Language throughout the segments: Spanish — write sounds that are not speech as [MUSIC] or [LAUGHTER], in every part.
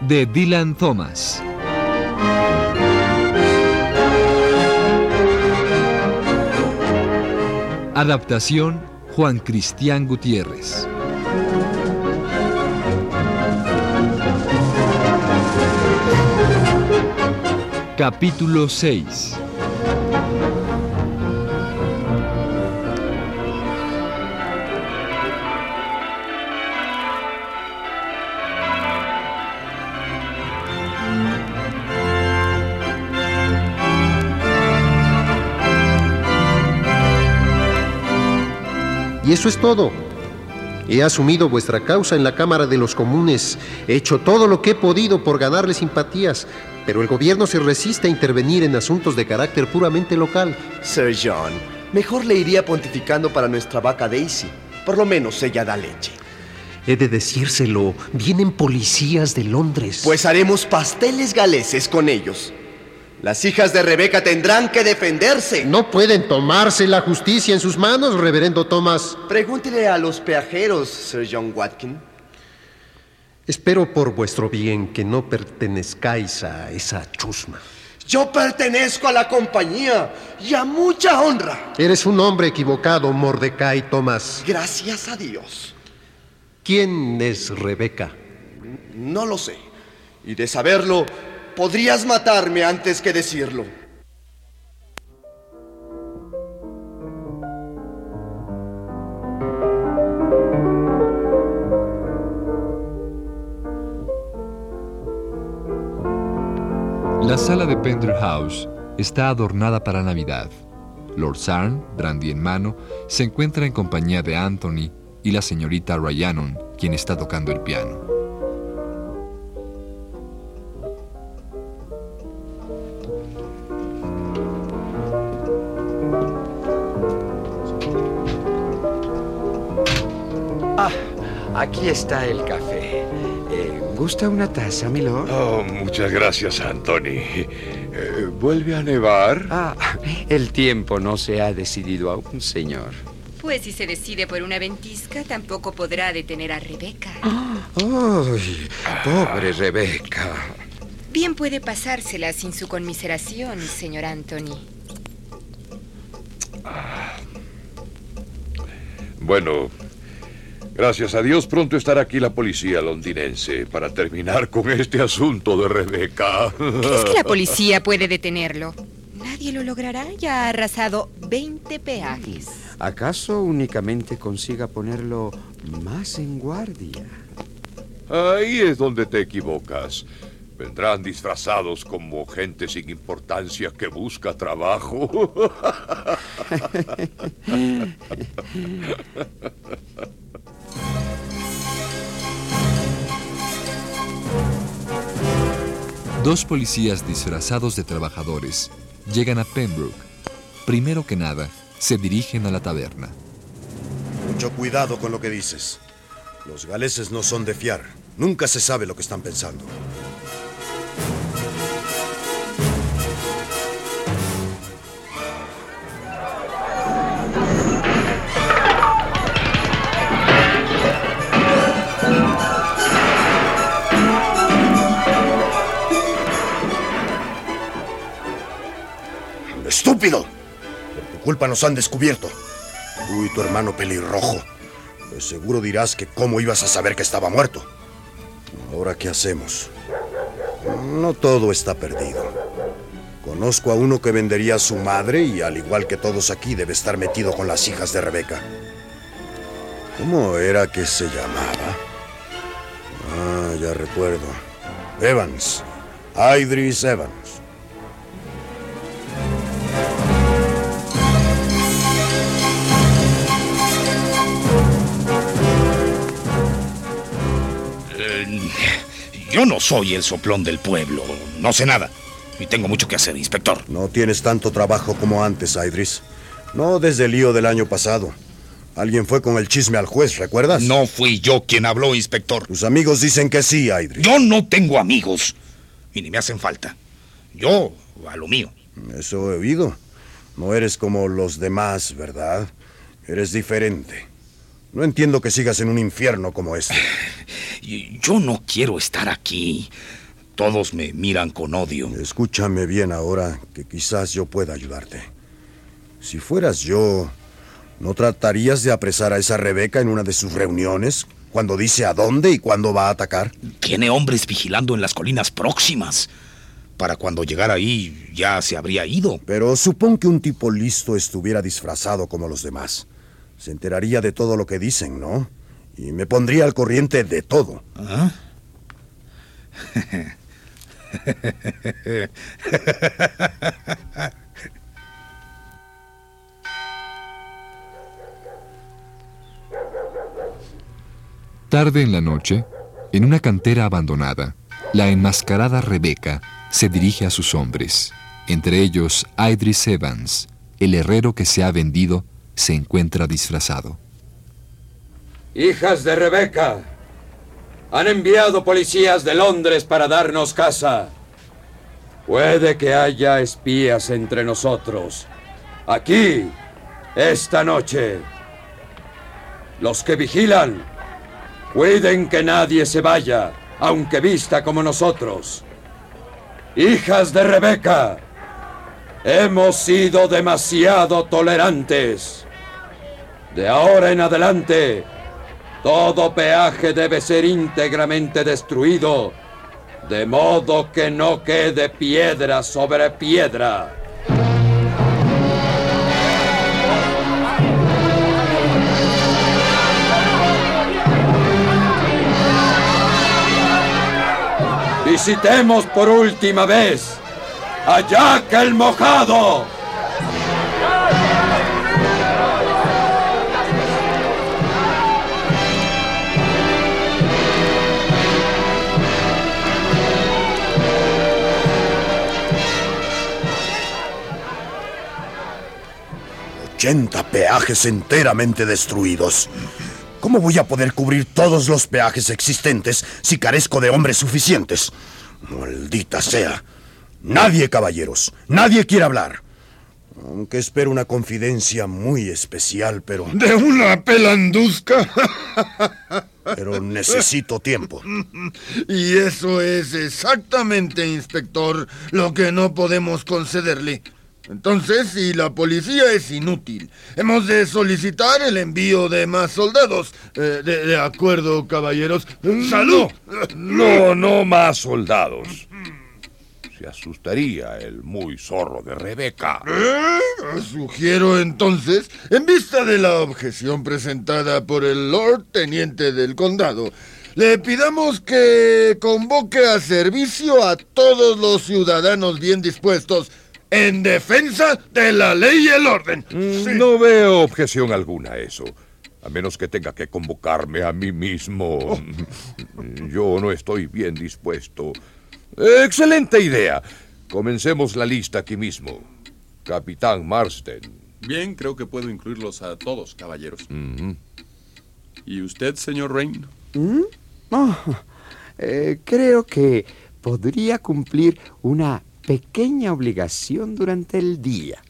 De Dylan Thomas. Adaptación Juan Cristián Gutiérrez. Capítulo 6 Y eso es todo. He asumido vuestra causa en la Cámara de los Comunes, he hecho todo lo que he podido por ganarle simpatías, pero el gobierno se resiste a intervenir en asuntos de carácter puramente local. Sir John, mejor le iría pontificando para nuestra vaca Daisy. Por lo menos ella da leche. He de decírselo, vienen policías de Londres. Pues haremos pasteles galeses con ellos. Las hijas de Rebeca tendrán que defenderse. No pueden tomarse la justicia en sus manos, reverendo Thomas. Pregúntele a los peajeros, Sir John Watkin. Espero por vuestro bien que no pertenezcáis a esa chusma. Yo pertenezco a la compañía y a mucha honra. Eres un hombre equivocado, Mordecai Thomas. Gracias a Dios. ¿Quién es Rebeca? No lo sé. Y de saberlo, podrías matarme antes que decirlo. La sala de Pender House está adornada para Navidad. Lord Sarn, brandy en mano, se encuentra en compañía de Anthony y la señorita Ryanon, quien está tocando el piano. Aquí está el café. Eh, ¿Gusta una taza, milord? Oh, muchas gracias, Anthony. Eh, ¿Vuelve a nevar? Ah, el tiempo no se ha decidido aún, señor. Pues si se decide por una ventisca, tampoco podrá detener a Rebeca. ¡Ay! Pobre Rebeca. Bien puede pasársela sin su conmiseración, señor Anthony. Bueno, gracias a Dios pronto estará aquí la policía londinense para terminar con este asunto de Rebeca. ¿Crees que la policía [LAUGHS] puede detenerlo? Nadie lo logrará. Ya ha arrasado 20 peajes. ¿Acaso únicamente consiga ponerlo más en guardia? Ahí es donde te equivocas. Vendrán disfrazados como gente sin importancia que busca trabajo. [LAUGHS] [LAUGHS] Dos policías disfrazados de trabajadores llegan a Pembroke. Primero que nada, se dirigen a la taberna. Mucho cuidado con lo que dices. Los galeses no son de fiar. Nunca se sabe lo que están pensando. ¡Estúpido! Por tu culpa nos han descubierto. Tú y tu hermano pelirrojo. Seguro dirás que cómo ibas a saber que estaba muerto. Ahora, ¿qué hacemos? No todo está perdido. Conozco a uno que vendería a su madre y al igual que todos aquí debe estar metido con las hijas de Rebeca. ¿Cómo era que se llamaba? Ah, ya recuerdo. Evans. Idris Evans. Yo no soy el soplón del pueblo. No sé nada. Y tengo mucho que hacer, inspector. No tienes tanto trabajo como antes, Idris. No desde el lío del año pasado. Alguien fue con el chisme al juez, ¿recuerdas? No fui yo quien habló, inspector. Tus amigos dicen que sí, Idris. Yo no tengo amigos. Y ni me hacen falta. Yo, a lo mío. Eso he oído. No eres como los demás, ¿verdad? Eres diferente. No entiendo que sigas en un infierno como este. [SIGHS] Yo no quiero estar aquí. Todos me miran con odio. Escúchame bien ahora, que quizás yo pueda ayudarte. Si fueras yo, ¿no tratarías de apresar a esa Rebeca en una de sus reuniones? Cuando dice a dónde y cuándo va a atacar. Tiene hombres vigilando en las colinas próximas. Para cuando llegara ahí ya se habría ido. Pero supón que un tipo listo estuviera disfrazado como los demás. Se enteraría de todo lo que dicen, ¿no? Y me pondría al corriente de todo. ¿Ah? Tarde en la noche, en una cantera abandonada, la enmascarada Rebeca se dirige a sus hombres. Entre ellos, Idris Evans, el herrero que se ha vendido, se encuentra disfrazado. Hijas de Rebeca, han enviado policías de Londres para darnos casa. Puede que haya espías entre nosotros. Aquí, esta noche. Los que vigilan, cuiden que nadie se vaya, aunque vista como nosotros. Hijas de Rebeca, hemos sido demasiado tolerantes. De ahora en adelante, todo peaje debe ser íntegramente destruido, de modo que no quede piedra sobre piedra. Visitemos por última vez a Jack el Mojado. Ochenta peajes enteramente destruidos. ¿Cómo voy a poder cubrir todos los peajes existentes si carezco de hombres suficientes? Maldita sea. Nadie, caballeros. Nadie quiere hablar. Aunque espero una confidencia muy especial, pero... ¿De una pelanduzca? [LAUGHS] pero necesito tiempo. [LAUGHS] Y eso es exactamente, inspector, lo que no podemos concederle. Entonces, si la policía es inútil, hemos de solicitar el envío de más soldados. Eh, de, acuerdo, caballeros. ¡Salud! No, no más soldados. [LAUGHS] Se asustaría el muy zorro de Rebeca. ¿Eh? Sugiero entonces, en vista de la objeción presentada por el Lord Teniente del Condado, le pidamos que convoque a servicio a todos los ciudadanos bien dispuestos en defensa de la ley y el orden. Mm, no veo objeción alguna a eso. A menos que tenga que convocarme a mí mismo. Oh. [LAUGHS] Yo no estoy bien dispuesto. Excelente idea. Comencemos la lista aquí mismo. Capitán Marsden. Bien, creo que puedo incluirlos a todos, caballeros. ¿Y usted, señor Rain? ¿Mm? Oh, eh, creo que podría cumplir una pequeña obligación durante el día.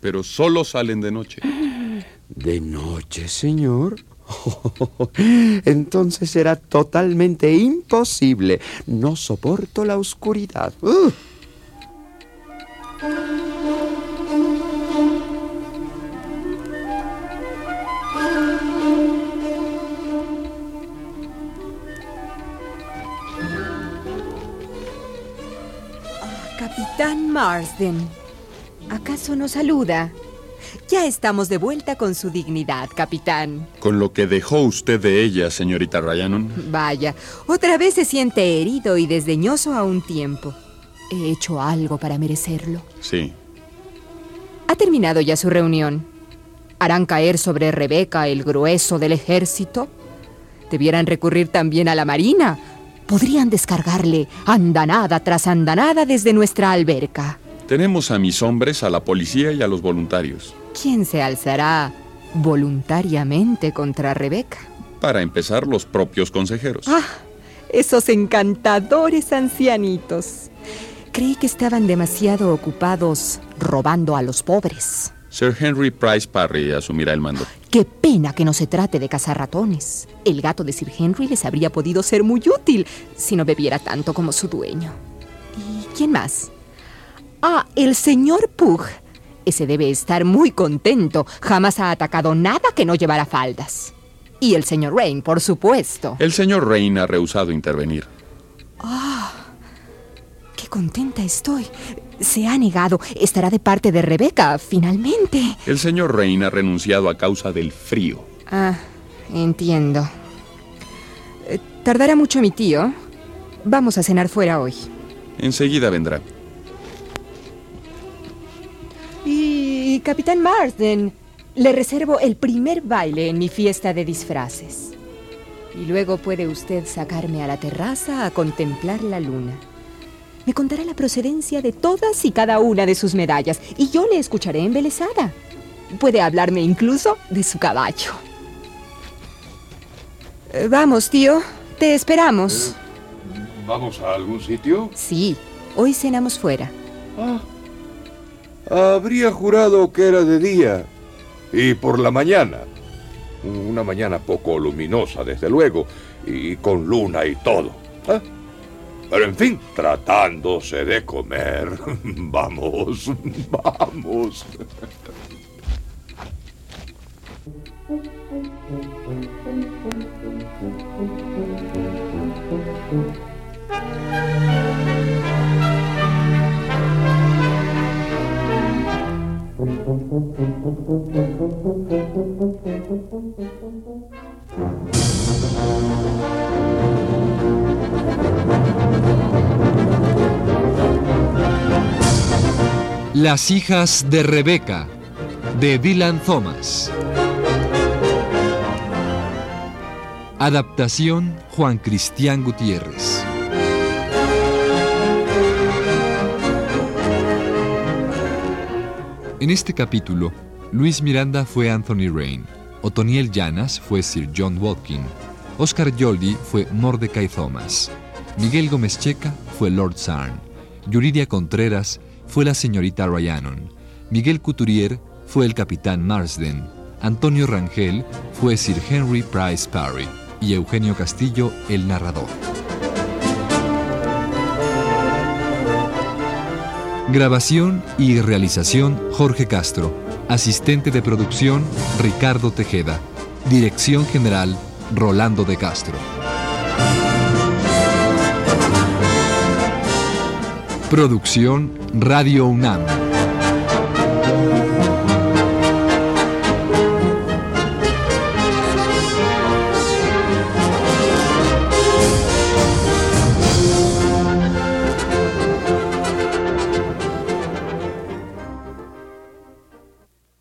Pero solo salen de noche. [GASPS] ¿De noche, señor? [LAUGHS] Entonces será totalmente imposible. No soporto la oscuridad. Capitán Marsden, ¿acaso nos saluda? Ya estamos de vuelta con su dignidad, capitán. Con lo que dejó usted de ella, señorita Ryanon. Vaya, otra vez se siente herido y desdeñoso a un tiempo. ¿He hecho algo para merecerlo? Sí. ¿Ha terminado ya su reunión? ¿Harán caer sobre Rebeca el grueso del ejército? ¿Debieran recurrir también a la marina? podrían descargarle andanada tras andanada desde nuestra alberca. Tenemos a mis hombres, a la policía y a los voluntarios. ¿Quién se alzará voluntariamente contra Rebeca? Para empezar, los propios consejeros. Ah, esos encantadores ancianitos. Creí que estaban demasiado ocupados robando a los pobres. Sir Henry Price Parry asumirá el mando. Qué pena que no se trate de cazar ratones. El gato de Sir Henry les habría podido ser muy útil si no bebiera tanto como su dueño. ¿Y quién más? Ah, el señor Pug. Ese debe estar muy contento. Jamás ha atacado nada que no llevara faldas. Y el señor Rain, por supuesto. El señor Rain ha rehusado intervenir. Ah, qué contenta estoy. Se ha negado. Estará de parte de Rebeca, finalmente. El señor Rain ha renunciado a causa del frío. Ah, entiendo. Eh, ¿Tardará mucho mi tío? Vamos a cenar fuera hoy. Enseguida vendrá. Y, Capitán Marsden, le reservo el primer baile en mi fiesta de disfraces. Y luego puede usted sacarme a la terraza a contemplar la luna. Me contará la procedencia de todas y cada una de sus medallas y yo le escucharé embelesada. Puede hablarme incluso de su caballo. Eh, vamos, tío. Te esperamos. ¿Vamos a algún sitio? Sí, hoy cenamos fuera. Ah. Habría jurado que era de día. Y por la mañana. Una mañana poco luminosa, desde luego, y con luna y todo. ¿Ah? Pero en fin, tratándose de comer. [LAUGHS] Vamos, vamos. Las hijas de Rebeca, de Dylan Thomas. Adaptación Juan Cristián Gutiérrez. En este capítulo, Luis Miranda fue Anthony Rain, Otoniel Llanas fue Sir John Watkin, Oscar Yoldi fue Mordecai Thomas, Miguel Gómez Checa fue Lord Sarn, Yuridia Contreras fue la señorita Ryanon, Miguel Couturier fue el capitán Marsden, Antonio Rangel fue Sir Henry Price Parry y Eugenio Castillo el narrador. Grabación y realización Jorge Castro. Asistente de producción Ricardo Tejeda. Dirección general Rolando de Castro. Producción Radio UNAM.